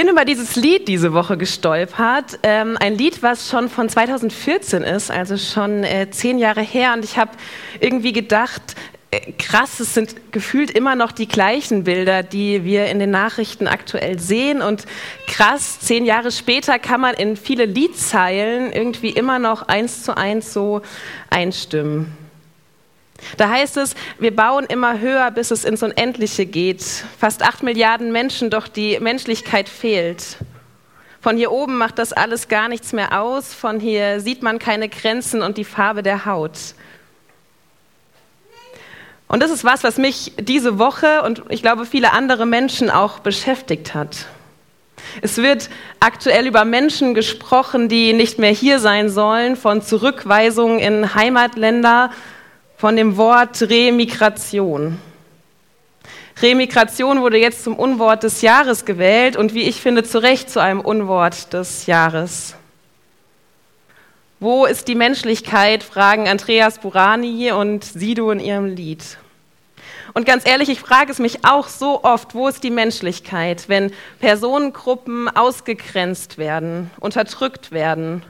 Ich bin über dieses Lied diese Woche gestolpert. Ähm, ein Lied, was schon von 2014 ist, also schon äh, zehn Jahre her. Und ich habe irgendwie gedacht, äh, krass, es sind gefühlt immer noch die gleichen Bilder, die wir in den Nachrichten aktuell sehen. Und krass, zehn Jahre später kann man in viele Liedzeilen irgendwie immer noch eins zu eins so einstimmen. Da heißt es, wir bauen immer höher, bis es ins Unendliche geht. Fast acht Milliarden Menschen, doch die Menschlichkeit fehlt. Von hier oben macht das alles gar nichts mehr aus. Von hier sieht man keine Grenzen und die Farbe der Haut. Und das ist was, was mich diese Woche und ich glaube viele andere Menschen auch beschäftigt hat. Es wird aktuell über Menschen gesprochen, die nicht mehr hier sein sollen, von Zurückweisungen in Heimatländer, von dem Wort Remigration. Remigration wurde jetzt zum Unwort des Jahres gewählt und wie ich finde, zu Recht zu einem Unwort des Jahres. Wo ist die Menschlichkeit? fragen Andreas Burani und Sido in ihrem Lied. Und ganz ehrlich, ich frage es mich auch so oft, wo ist die Menschlichkeit, wenn Personengruppen ausgegrenzt werden, unterdrückt werden?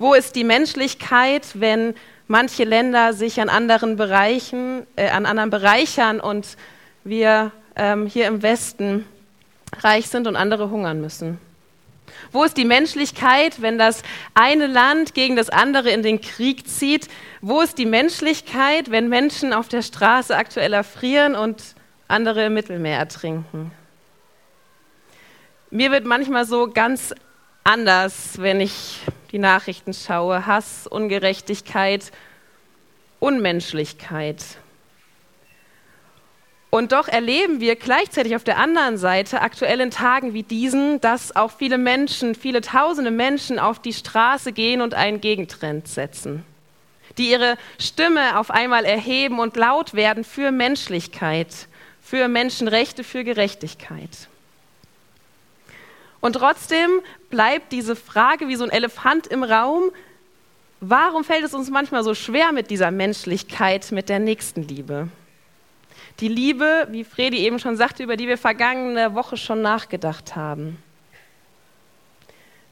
Wo ist die Menschlichkeit, wenn manche Länder sich an anderen Bereichen, äh, an anderen bereichern und wir ähm, hier im Westen reich sind und andere hungern müssen? Wo ist die Menschlichkeit, wenn das eine Land gegen das andere in den Krieg zieht? Wo ist die Menschlichkeit, wenn Menschen auf der Straße aktuell erfrieren und andere im Mittelmeer ertrinken? Mir wird manchmal so ganz anders, wenn ich die Nachrichten schaue. Hass, Ungerechtigkeit, Unmenschlichkeit. Und doch erleben wir gleichzeitig auf der anderen Seite, aktuell in Tagen wie diesen, dass auch viele Menschen, viele tausende Menschen auf die Straße gehen und einen Gegentrend setzen, die ihre Stimme auf einmal erheben und laut werden für Menschlichkeit, für Menschenrechte, für Gerechtigkeit. Und trotzdem bleibt diese Frage wie so ein Elefant im Raum, warum fällt es uns manchmal so schwer mit dieser Menschlichkeit, mit der Nächstenliebe? Die Liebe, wie Fredi eben schon sagte, über die wir vergangene Woche schon nachgedacht haben.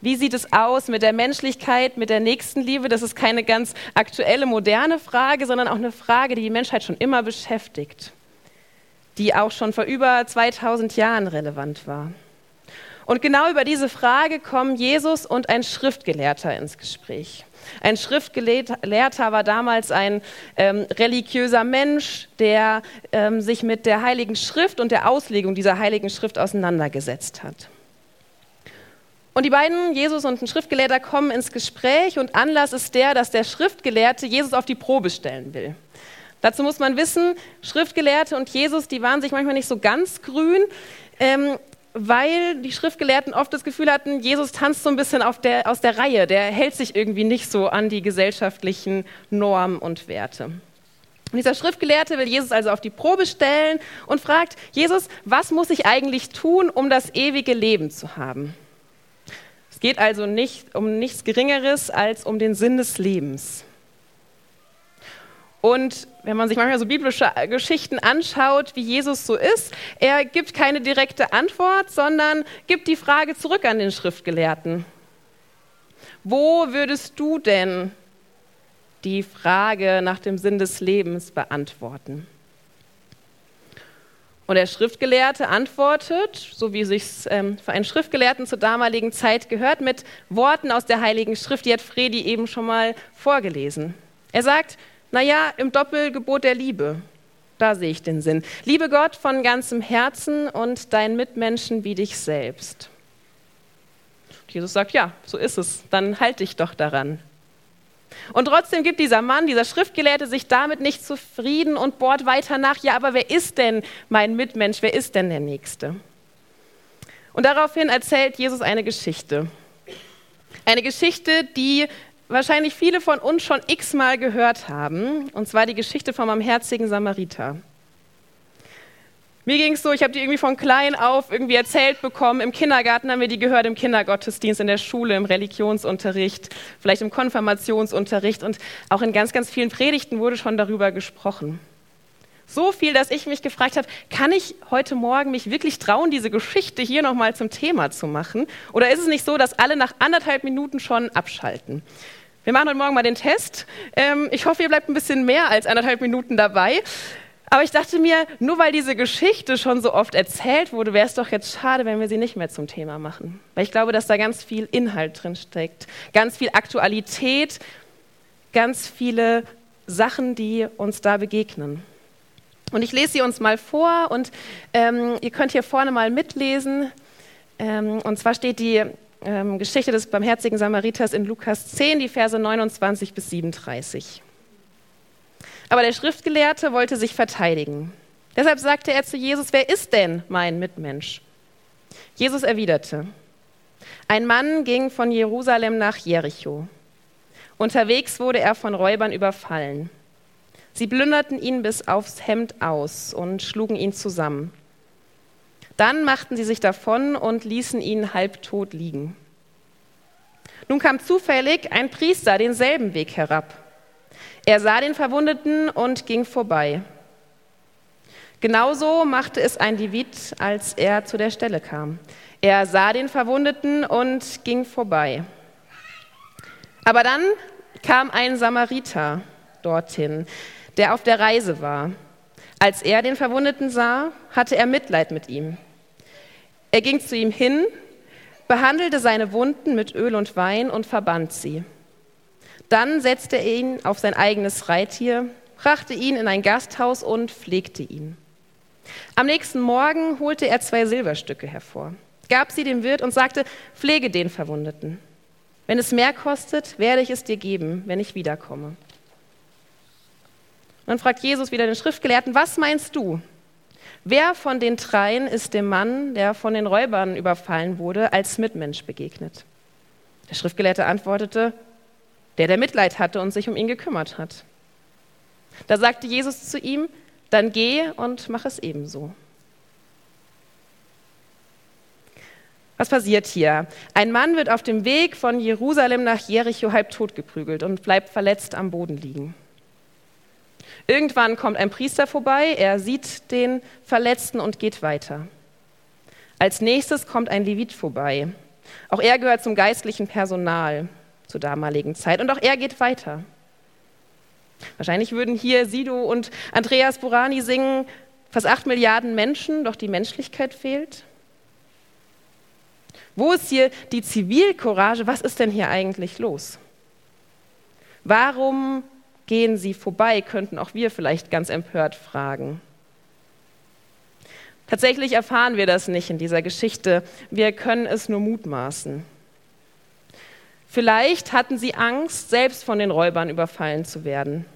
Wie sieht es aus mit der Menschlichkeit, mit der Nächstenliebe? Das ist keine ganz aktuelle, moderne Frage, sondern auch eine Frage, die die Menschheit schon immer beschäftigt, die auch schon vor über 2000 Jahren relevant war. Und genau über diese Frage kommen Jesus und ein Schriftgelehrter ins Gespräch. Ein Schriftgelehrter war damals ein ähm, religiöser Mensch, der ähm, sich mit der Heiligen Schrift und der Auslegung dieser Heiligen Schrift auseinandergesetzt hat. Und die beiden, Jesus und ein Schriftgelehrter, kommen ins Gespräch und Anlass ist der, dass der Schriftgelehrte Jesus auf die Probe stellen will. Dazu muss man wissen, Schriftgelehrte und Jesus, die waren sich manchmal nicht so ganz grün. Ähm, weil die Schriftgelehrten oft das Gefühl hatten, Jesus tanzt so ein bisschen der, aus der Reihe, der hält sich irgendwie nicht so an die gesellschaftlichen Normen und Werte. Und dieser Schriftgelehrte will Jesus also auf die Probe stellen und fragt, Jesus, was muss ich eigentlich tun, um das ewige Leben zu haben? Es geht also nicht um nichts Geringeres als um den Sinn des Lebens. Und wenn man sich manchmal so biblische Geschichten anschaut, wie Jesus so ist, er gibt keine direkte Antwort, sondern gibt die Frage zurück an den Schriftgelehrten. Wo würdest du denn die Frage nach dem Sinn des Lebens beantworten? Und der Schriftgelehrte antwortet, so wie sich ähm, für einen Schriftgelehrten zur damaligen Zeit gehört, mit Worten aus der Heiligen Schrift, die hat Fredi eben schon mal vorgelesen. Er sagt, naja, im Doppelgebot der Liebe. Da sehe ich den Sinn. Liebe Gott von ganzem Herzen und deinen Mitmenschen wie dich selbst. Jesus sagt, ja, so ist es. Dann halte dich doch daran. Und trotzdem gibt dieser Mann, dieser Schriftgelehrte, sich damit nicht zufrieden und bohrt weiter nach, ja, aber wer ist denn mein Mitmensch? Wer ist denn der Nächste? Und daraufhin erzählt Jesus eine Geschichte. Eine Geschichte, die wahrscheinlich viele von uns schon x-mal gehört haben, und zwar die Geschichte vom barmherzigen Samariter. Mir ging es so, ich habe die irgendwie von klein auf irgendwie erzählt bekommen. Im Kindergarten haben wir die gehört, im Kindergottesdienst, in der Schule, im Religionsunterricht, vielleicht im Konfirmationsunterricht und auch in ganz, ganz vielen Predigten wurde schon darüber gesprochen. So viel, dass ich mich gefragt habe, kann ich heute Morgen mich wirklich trauen, diese Geschichte hier nochmal zum Thema zu machen? Oder ist es nicht so, dass alle nach anderthalb Minuten schon abschalten? Wir machen heute Morgen mal den Test. Ähm, ich hoffe, ihr bleibt ein bisschen mehr als anderthalb Minuten dabei. Aber ich dachte mir, nur weil diese Geschichte schon so oft erzählt wurde, wäre es doch jetzt schade, wenn wir sie nicht mehr zum Thema machen. Weil ich glaube, dass da ganz viel Inhalt drin steckt, ganz viel Aktualität, ganz viele Sachen, die uns da begegnen. Und ich lese sie uns mal vor und ähm, ihr könnt hier vorne mal mitlesen. Ähm, und zwar steht die ähm, Geschichte des barmherzigen Samariters in Lukas 10, die Verse 29 bis 37. Aber der Schriftgelehrte wollte sich verteidigen. Deshalb sagte er zu Jesus, wer ist denn mein Mitmensch? Jesus erwiderte, ein Mann ging von Jerusalem nach Jericho. Unterwegs wurde er von Räubern überfallen. Sie plünderten ihn bis aufs Hemd aus und schlugen ihn zusammen. Dann machten sie sich davon und ließen ihn halbtot liegen. Nun kam zufällig ein Priester denselben Weg herab. Er sah den Verwundeten und ging vorbei. Genauso machte es ein Levit, als er zu der Stelle kam. Er sah den Verwundeten und ging vorbei. Aber dann kam ein Samariter dorthin der auf der Reise war. Als er den Verwundeten sah, hatte er Mitleid mit ihm. Er ging zu ihm hin, behandelte seine Wunden mit Öl und Wein und verband sie. Dann setzte er ihn auf sein eigenes Reittier, brachte ihn in ein Gasthaus und pflegte ihn. Am nächsten Morgen holte er zwei Silberstücke hervor, gab sie dem Wirt und sagte, pflege den Verwundeten. Wenn es mehr kostet, werde ich es dir geben, wenn ich wiederkomme. dann fragt Jesus wieder den Schriftgelehrten, was meinst du? Wer von den dreien ist dem Mann, der von den Räubern überfallen wurde, als Mitmensch begegnet? Der Schriftgelehrte antwortete, der, der Mitleid hatte und sich um ihn gekümmert hat. Da sagte Jesus zu ihm, dann geh und mach es ebenso. Was passiert hier? Ein Mann wird auf dem Weg von Jerusalem nach Jericho halb tot geprügelt und bleibt verletzt am Boden liegen. Irgendwann kommt ein Priester vorbei, er sieht den Verletzten und geht weiter. Als nächstes kommt ein Levit vorbei. Auch er gehört zum geistlichen Personal zur damaligen Zeit und auch er geht weiter. Wahrscheinlich würden hier Sido und Andreas Burani singen, fast acht Milliarden Menschen, doch die Menschlichkeit fehlt. Wo ist hier die Zivilcourage? Was ist denn hier eigentlich los? Warum gehen sie vorbei, könnten auch wir vielleicht ganz empört fragen. Tatsächlich erfahren wir das nicht in dieser Geschichte. Wir können es nur mutmaßen. Vielleicht hatten sie Angst, selbst von den Räubern überfallen zu werden.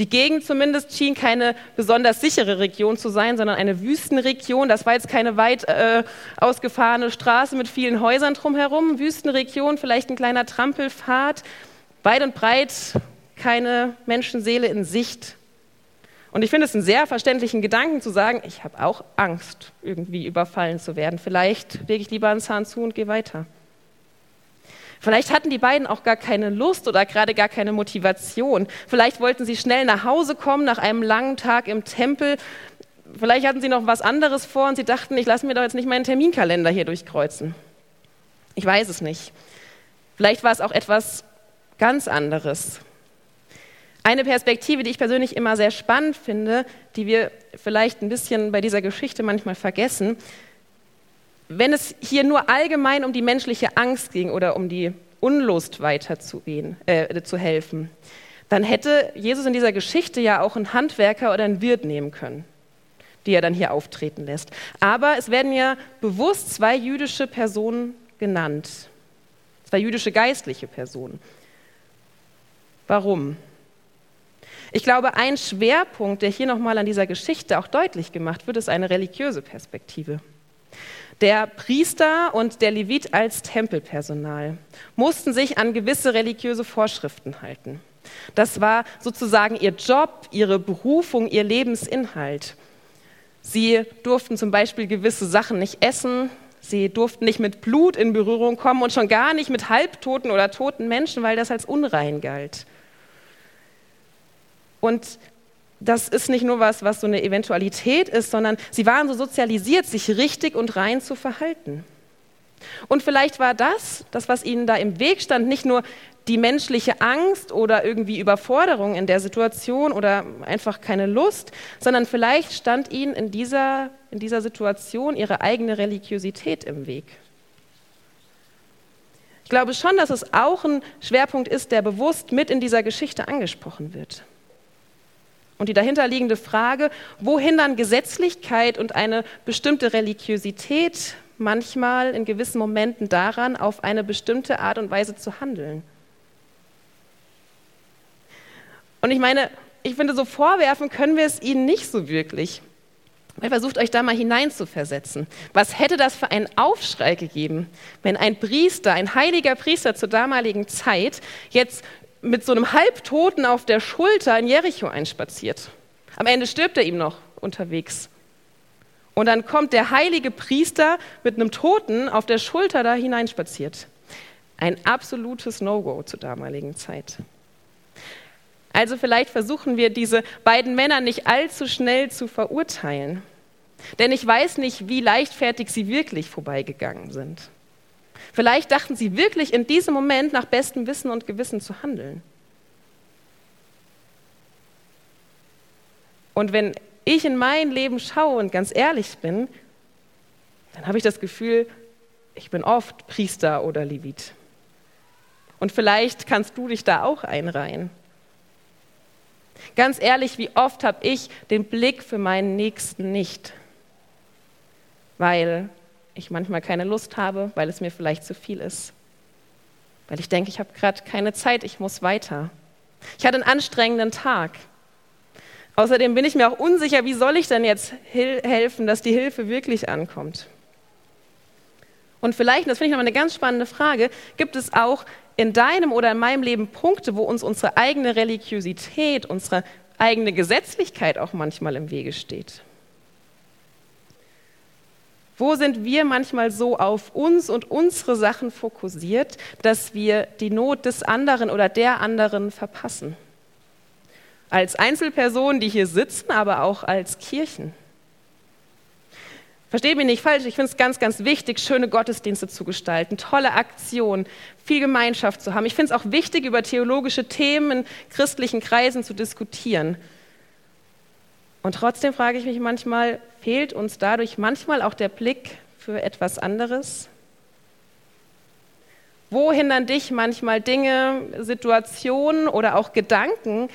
Die Gegend zumindest schien keine besonders sichere Region zu sein, sondern eine Wüstenregion. Das war jetzt keine weit äh, ausgefahrene Straße mit vielen Häusern drumherum. Wüstenregion, vielleicht ein kleiner Trampelpfad. Weit und breit keine Menschenseele in Sicht. Und ich finde es einen sehr verständlichen Gedanken zu sagen, ich habe auch Angst, irgendwie überfallen zu werden. Vielleicht lege ich lieber einen Zahn zu und gehe weiter. Vielleicht hatten die beiden auch gar keine Lust oder gerade gar keine Motivation. Vielleicht wollten sie schnell nach Hause kommen nach einem langen Tag im Tempel. Vielleicht hatten sie noch was anderes vor und sie dachten, ich lasse mir doch jetzt nicht meinen Terminkalender hier durchkreuzen. Ich weiß es nicht. Vielleicht war es auch etwas ganz anderes. Eine Perspektive, die ich persönlich immer sehr spannend finde, die wir vielleicht ein bisschen bei dieser Geschichte manchmal vergessen, wenn es hier nur allgemein um die menschliche Angst ging oder um die Unlust weiterzugehen, äh, zu helfen, dann hätte Jesus in dieser Geschichte ja auch einen Handwerker oder einen Wirt nehmen können, die er dann hier auftreten lässt. Aber es werden ja bewusst zwei jüdische Personen genannt, zwei jüdische geistliche Personen. Warum? Ich glaube, ein Schwerpunkt, der hier nochmal an dieser Geschichte auch deutlich gemacht wird, ist eine religiöse Perspektive. Der Priester und der Levit als Tempelpersonal mussten sich an gewisse religiöse Vorschriften halten. Das war sozusagen ihr Job, ihre Berufung, ihr Lebensinhalt. Sie durften zum Beispiel gewisse Sachen nicht essen, sie durften nicht mit Blut in Berührung kommen und schon gar nicht mit halbtoten oder toten Menschen, weil das als unrein galt. Und das ist nicht nur was, was so eine Eventualität ist, sondern sie waren so sozialisiert, sich richtig und rein zu verhalten. Und vielleicht war das, das, was ihnen da im Weg stand, nicht nur die menschliche Angst oder irgendwie Überforderung in der Situation oder einfach keine Lust, sondern vielleicht stand ihnen in dieser, in dieser Situation ihre eigene Religiosität im Weg. Ich glaube schon, dass es auch ein Schwerpunkt ist, der bewusst mit in dieser Geschichte angesprochen wird. Und die dahinterliegende Frage, wo hindern Gesetzlichkeit und eine bestimmte Religiosität manchmal in gewissen Momenten daran, auf eine bestimmte Art und Weise zu handeln? Und ich meine, ich finde, so vorwerfen können wir es ihnen nicht so wirklich. Weil versucht euch da mal hineinzuversetzen. Was hätte das für einen Aufschrei gegeben, wenn ein Priester, ein heiliger Priester zur damaligen Zeit jetzt mit so einem Halbtoten auf der Schulter in Jericho einspaziert. Am Ende stirbt er ihm noch unterwegs. Und dann kommt der heilige Priester mit einem Toten auf der Schulter da hineinspaziert. Ein absolutes No-Go zur damaligen Zeit. Also vielleicht versuchen wir diese beiden Männer nicht allzu schnell zu verurteilen. Denn ich weiß nicht, wie leichtfertig sie wirklich vorbeigegangen sind. Vielleicht dachten sie wirklich in diesem Moment nach bestem Wissen und Gewissen zu handeln. Und wenn ich in mein Leben schaue und ganz ehrlich bin, dann habe ich das Gefühl, ich bin oft Priester oder Levit. Und vielleicht kannst du dich da auch einreihen. Ganz ehrlich, wie oft habe ich den Blick für meinen Nächsten nicht, weil ich manchmal keine Lust habe, weil es mir vielleicht zu viel ist. Weil ich denke, ich habe gerade keine Zeit, ich muss weiter. Ich hatte einen anstrengenden Tag. Außerdem bin ich mir auch unsicher, wie soll ich denn jetzt helfen, dass die Hilfe wirklich ankommt. Und vielleicht, das finde ich nochmal eine ganz spannende Frage, gibt es auch in deinem oder in meinem Leben Punkte, wo uns unsere eigene Religiosität, unsere eigene Gesetzlichkeit auch manchmal im Wege steht? Wo sind wir manchmal so auf uns und unsere Sachen fokussiert, dass wir die Not des anderen oder der anderen verpassen? Als Einzelpersonen, die hier sitzen, aber auch als Kirchen. Versteht mich nicht falsch, ich finde es ganz, ganz wichtig, schöne Gottesdienste zu gestalten, tolle Aktionen, viel Gemeinschaft zu haben. Ich finde es auch wichtig, über theologische Themen in christlichen Kreisen zu diskutieren. Und trotzdem frage ich mich manchmal, fehlt uns dadurch manchmal auch der Blick für etwas anderes? Wo hindern dich manchmal Dinge, Situationen oder auch Gedanken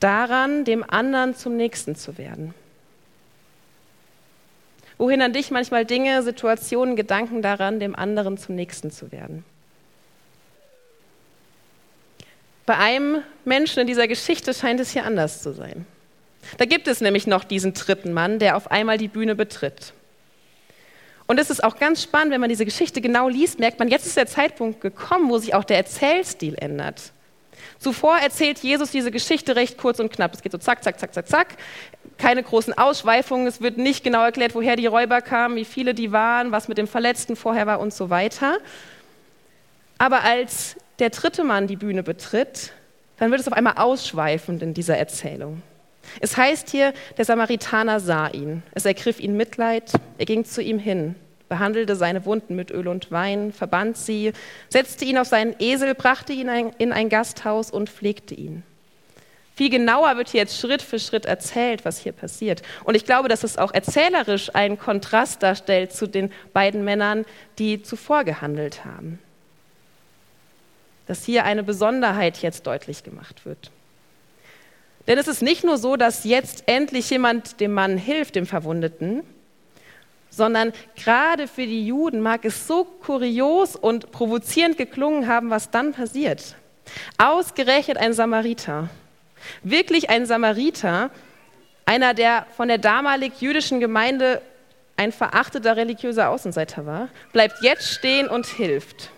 daran, dem anderen zum Nächsten zu werden? Wo hindern dich manchmal Dinge, Situationen, Gedanken daran, dem anderen zum Nächsten zu werden? Bei einem Menschen in dieser Geschichte scheint es hier anders zu sein. Da gibt es nämlich noch diesen dritten Mann, der auf einmal die Bühne betritt. Und es ist auch ganz spannend, wenn man diese Geschichte genau liest, merkt man, jetzt ist der Zeitpunkt gekommen, wo sich auch der Erzählstil ändert. Zuvor erzählt Jesus diese Geschichte recht kurz und knapp. Es geht so zack, zack, zack, zack, zack. Keine großen Ausschweifungen. Es wird nicht genau erklärt, woher die Räuber kamen, wie viele die waren, was mit dem Verletzten vorher war und so weiter. Aber als der dritte Mann die Bühne betritt, dann wird es auf einmal ausschweifend in dieser Erzählung. Es heißt hier, der Samaritaner sah ihn. Es ergriff ihn Mitleid. Er ging zu ihm hin, behandelte seine Wunden mit Öl und Wein, verband sie, setzte ihn auf seinen Esel, brachte ihn in ein Gasthaus und pflegte ihn. Viel genauer wird hier jetzt Schritt für Schritt erzählt, was hier passiert. Und ich glaube, dass es auch erzählerisch einen Kontrast darstellt zu den beiden Männern, die zuvor gehandelt haben. Dass hier eine Besonderheit jetzt deutlich gemacht wird. Denn es ist nicht nur so, dass jetzt endlich jemand dem Mann hilft, dem Verwundeten, sondern gerade für die Juden mag es so kurios und provozierend geklungen haben, was dann passiert. Ausgerechnet ein Samariter, wirklich ein Samariter, einer, der von der damalig jüdischen Gemeinde ein verachteter religiöser Außenseiter war, bleibt jetzt stehen und hilft.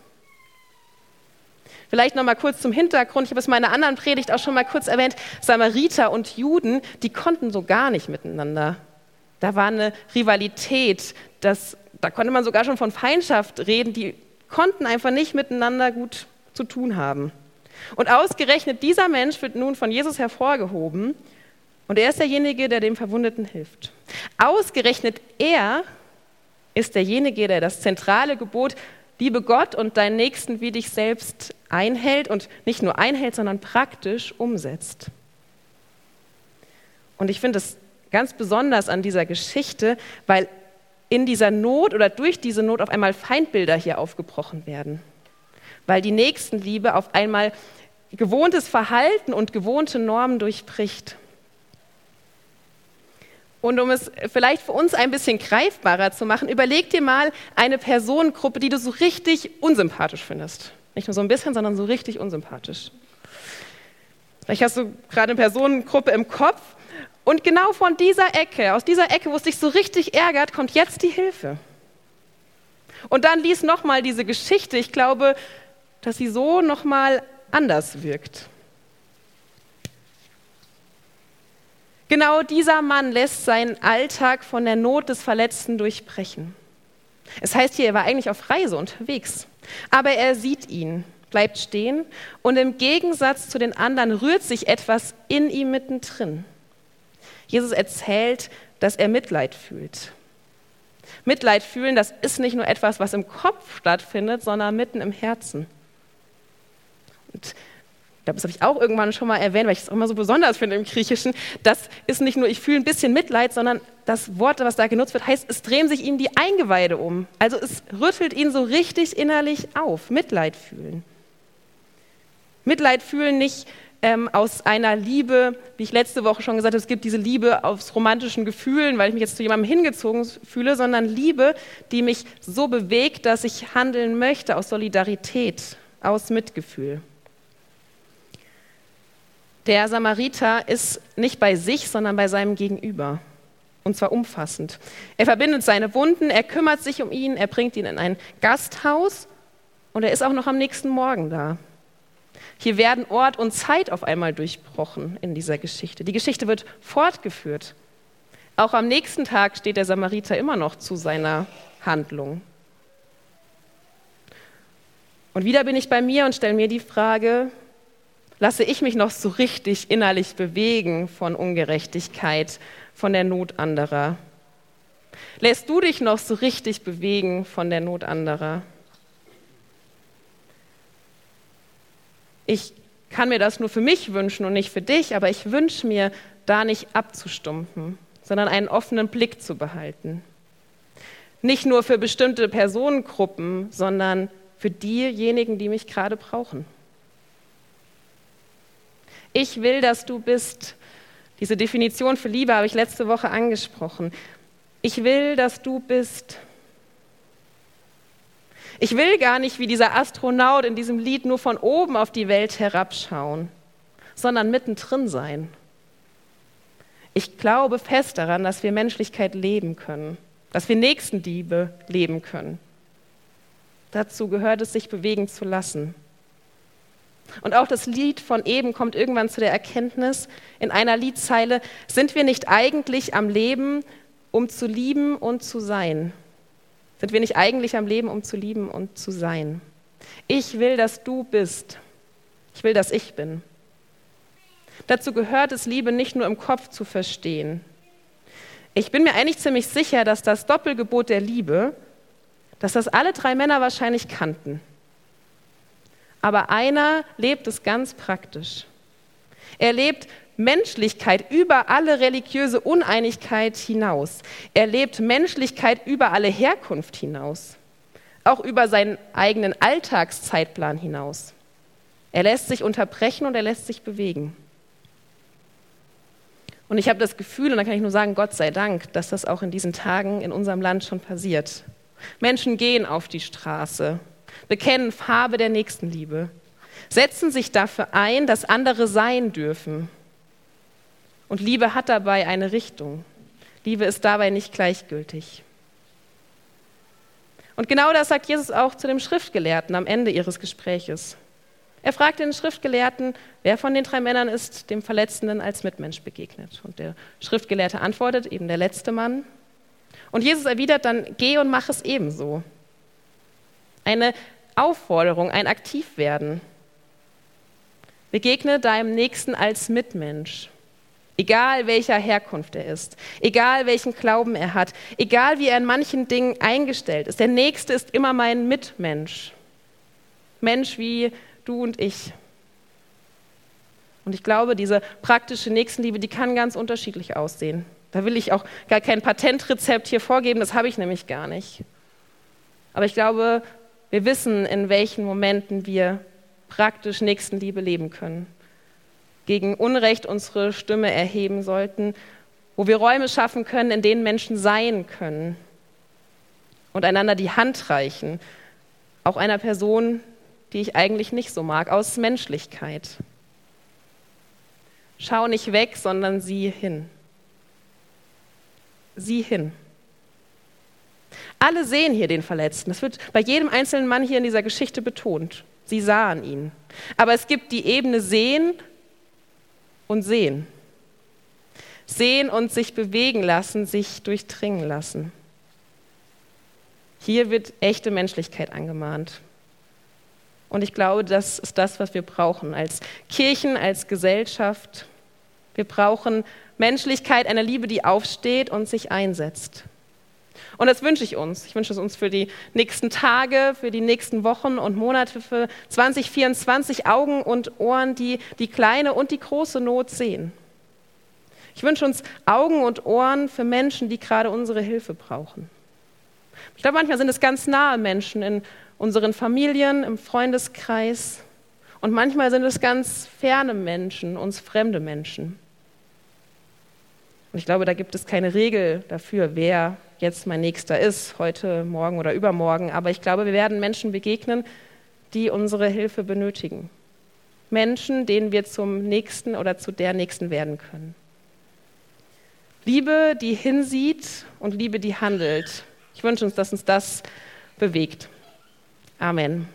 Vielleicht noch mal kurz zum Hintergrund. Ich habe es in meiner anderen Predigt auch schon mal kurz erwähnt. Samariter und Juden, die konnten so gar nicht miteinander. Da war eine Rivalität. Das, da konnte man sogar schon von Feindschaft reden. Die konnten einfach nicht miteinander gut zu tun haben. Und ausgerechnet dieser Mensch wird nun von Jesus hervorgehoben Und er ist derjenige, der dem Verwundeten hilft. Ausgerechnet er ist derjenige, der das zentrale Gebot, liebe Gott und deinen Nächsten wie dich selbst einhält und nicht nur einhält, sondern praktisch umsetzt. Und ich finde es ganz besonders an dieser Geschichte, weil in dieser Not oder durch diese Not auf einmal Feindbilder hier aufgebrochen werden. Weil die Nächstenliebe auf einmal gewohntes Verhalten und gewohnte Normen durchbricht. Und um es vielleicht für uns ein bisschen greifbarer zu machen, überleg dir mal eine Personengruppe, die du so richtig unsympathisch findest. Nicht nur so ein bisschen, sondern so richtig unsympathisch. Vielleicht hast du gerade eine Personengruppe im Kopf und genau von dieser Ecke, aus dieser Ecke, wo es dich so richtig ärgert, kommt jetzt die Hilfe. Und dann lies nochmal diese Geschichte. Ich glaube, dass sie so nochmal anders wirkt. Genau dieser Mann lässt seinen Alltag von der Not des Verletzten durchbrechen. Es heißt hier, er war eigentlich auf Reise unterwegs, aber er sieht ihn, bleibt stehen und im Gegensatz zu den anderen rührt sich etwas in ihm mittendrin. Jesus erzählt, dass er Mitleid fühlt. Mitleid fühlen, das ist nicht nur etwas, was im Kopf stattfindet, sondern mitten im Herzen. Und glaube, das habe ich auch irgendwann schon mal erwähnt, weil ich es auch immer so besonders finde im Griechischen. Das ist nicht nur, ich fühle ein bisschen Mitleid, sondern das Wort, was da genutzt wird, heißt, es drehen sich ihm die Eingeweide um. Also es rüttelt ihn so richtig innerlich auf. Mitleid fühlen. Mitleid fühlen nicht ähm, aus einer Liebe, wie ich letzte Woche schon gesagt habe, es gibt diese Liebe aus romantischen Gefühlen, weil ich mich jetzt zu jemandem hingezogen fühle, sondern Liebe, die mich so bewegt, dass ich handeln möchte aus Solidarität, aus Mitgefühl. Der Samariter ist nicht bei sich, sondern bei seinem Gegenüber. Und zwar umfassend. Er verbindet seine Wunden, er kümmert sich um ihn, er bringt ihn in ein Gasthaus und er ist auch noch am nächsten Morgen da. Hier werden Ort und Zeit auf einmal durchbrochen in dieser Geschichte. Die Geschichte wird fortgeführt. Auch am nächsten Tag steht der Samariter immer noch zu seiner Handlung. Und wieder bin ich bei mir und stelle mir die Frage, lasse ich mich noch so richtig innerlich bewegen von Ungerechtigkeit, von der Not anderer? Lässt du dich noch so richtig bewegen von der Not anderer? Ich kann mir das nur für mich wünschen und nicht für dich, aber ich wünsche mir, da nicht abzustumpfen, sondern einen offenen Blick zu behalten. Nicht nur für bestimmte Personengruppen, sondern für diejenigen, die mich gerade brauchen. Ich will, dass du bist. Diese Definition für Liebe habe ich letzte Woche angesprochen. Ich will, dass du bist. Ich will gar nicht wie dieser Astronaut in diesem Lied nur von oben auf die Welt herabschauen, sondern mittendrin sein. Ich glaube fest daran, dass wir Menschlichkeit leben können, dass wir Nächstenliebe leben können. Dazu gehört es, sich bewegen zu lassen. Und auch das Lied von eben kommt irgendwann zu der Erkenntnis in einer Liedzeile, sind wir nicht eigentlich am Leben, um zu lieben und zu sein? Sind wir nicht eigentlich am Leben, um zu lieben und zu sein? Ich will, dass du bist. Ich will, dass ich bin. Dazu gehört es, Liebe nicht nur im Kopf zu verstehen. Ich bin mir eigentlich ziemlich sicher, dass das Doppelgebot der Liebe, dass das alle drei Männer wahrscheinlich kannten. Aber einer lebt es ganz praktisch. Er lebt Menschlichkeit über alle religiöse Uneinigkeit hinaus. Er lebt Menschlichkeit über alle Herkunft hinaus. Auch über seinen eigenen Alltagszeitplan hinaus. Er lässt sich unterbrechen und er lässt sich bewegen. Und ich habe das Gefühl, und da kann ich nur sagen, Gott sei Dank, dass das auch in diesen Tagen in unserem Land schon passiert. Menschen gehen auf die Straße, bekennen Farbe der Nächstenliebe, setzen sich dafür ein, dass andere sein dürfen. Und Liebe hat dabei eine Richtung. Liebe ist dabei nicht gleichgültig. Und genau das sagt Jesus auch zu dem Schriftgelehrten am Ende ihres Gespräches. Er fragt den Schriftgelehrten, wer von den drei Männern ist dem Verletzenden als Mitmensch begegnet. Und der Schriftgelehrte antwortet, eben der letzte Mann. Und Jesus erwidert dann, geh und mach es ebenso. Eine Aufforderung, ein Aktivwerden. Begegne deinem Nächsten als Mitmensch. egal welcher Herkunft er ist, egal welchen Glauben er hat, egal wie er in manchen Dingen eingestellt ist. Der Nächste ist immer mein Mitmensch. Mensch wie du und ich. Und ich glaube, diese praktische Nächstenliebe, die kann ganz unterschiedlich aussehen. Da will ich auch gar kein Patentrezept hier vorgeben, das habe ich nämlich gar nicht. Aber ich glaube, wir wissen, in welchen Momenten wir praktisch Nächstenliebe leben können. Gegen Unrecht unsere Stimme erheben sollten, wo wir Räume schaffen können, in denen Menschen sein können und einander die Hand reichen, auch einer Person, die ich eigentlich nicht so mag, aus Menschlichkeit. Schau nicht weg, sondern sieh hin. Sieh hin. Alle sehen hier den Verletzten. Das wird bei jedem einzelnen Mann hier in dieser Geschichte betont. Sie sahen ihn. Aber es gibt die Ebene sehen und sehen. Sehen und sich bewegen lassen, sich durchdringen lassen. Hier wird echte Menschlichkeit angemahnt. Und ich glaube, das ist das, was wir brauchen als Kirchen, als Gesellschaft. Wir brauchen Menschlichkeit, eine Liebe, die aufsteht und sich einsetzt. Und das wünsche ich uns. Ich wünsche es uns für die nächsten Tage, für die nächsten Wochen und Monate, für 2024 Augen und Ohren, die die kleine und die große Not sehen. Ich wünsche uns Augen und Ohren für Menschen, die gerade unsere Hilfe brauchen. Ich glaube, manchmal sind es ganz nahe Menschen in unseren Familien, im Freundeskreis. Und manchmal sind es ganz ferne Menschen, uns fremde Menschen. Und ich glaube, da gibt es keine Regel dafür, wer jetzt mein Nächster ist, heute, morgen oder übermorgen. Aber ich glaube, wir werden Menschen begegnen, die unsere Hilfe benötigen. Menschen, denen wir zum Nächsten oder zu der Nächsten werden können. Liebe, die hinsieht und Liebe, die handelt. Ich wünsche uns, dass uns das bewegt. Amen.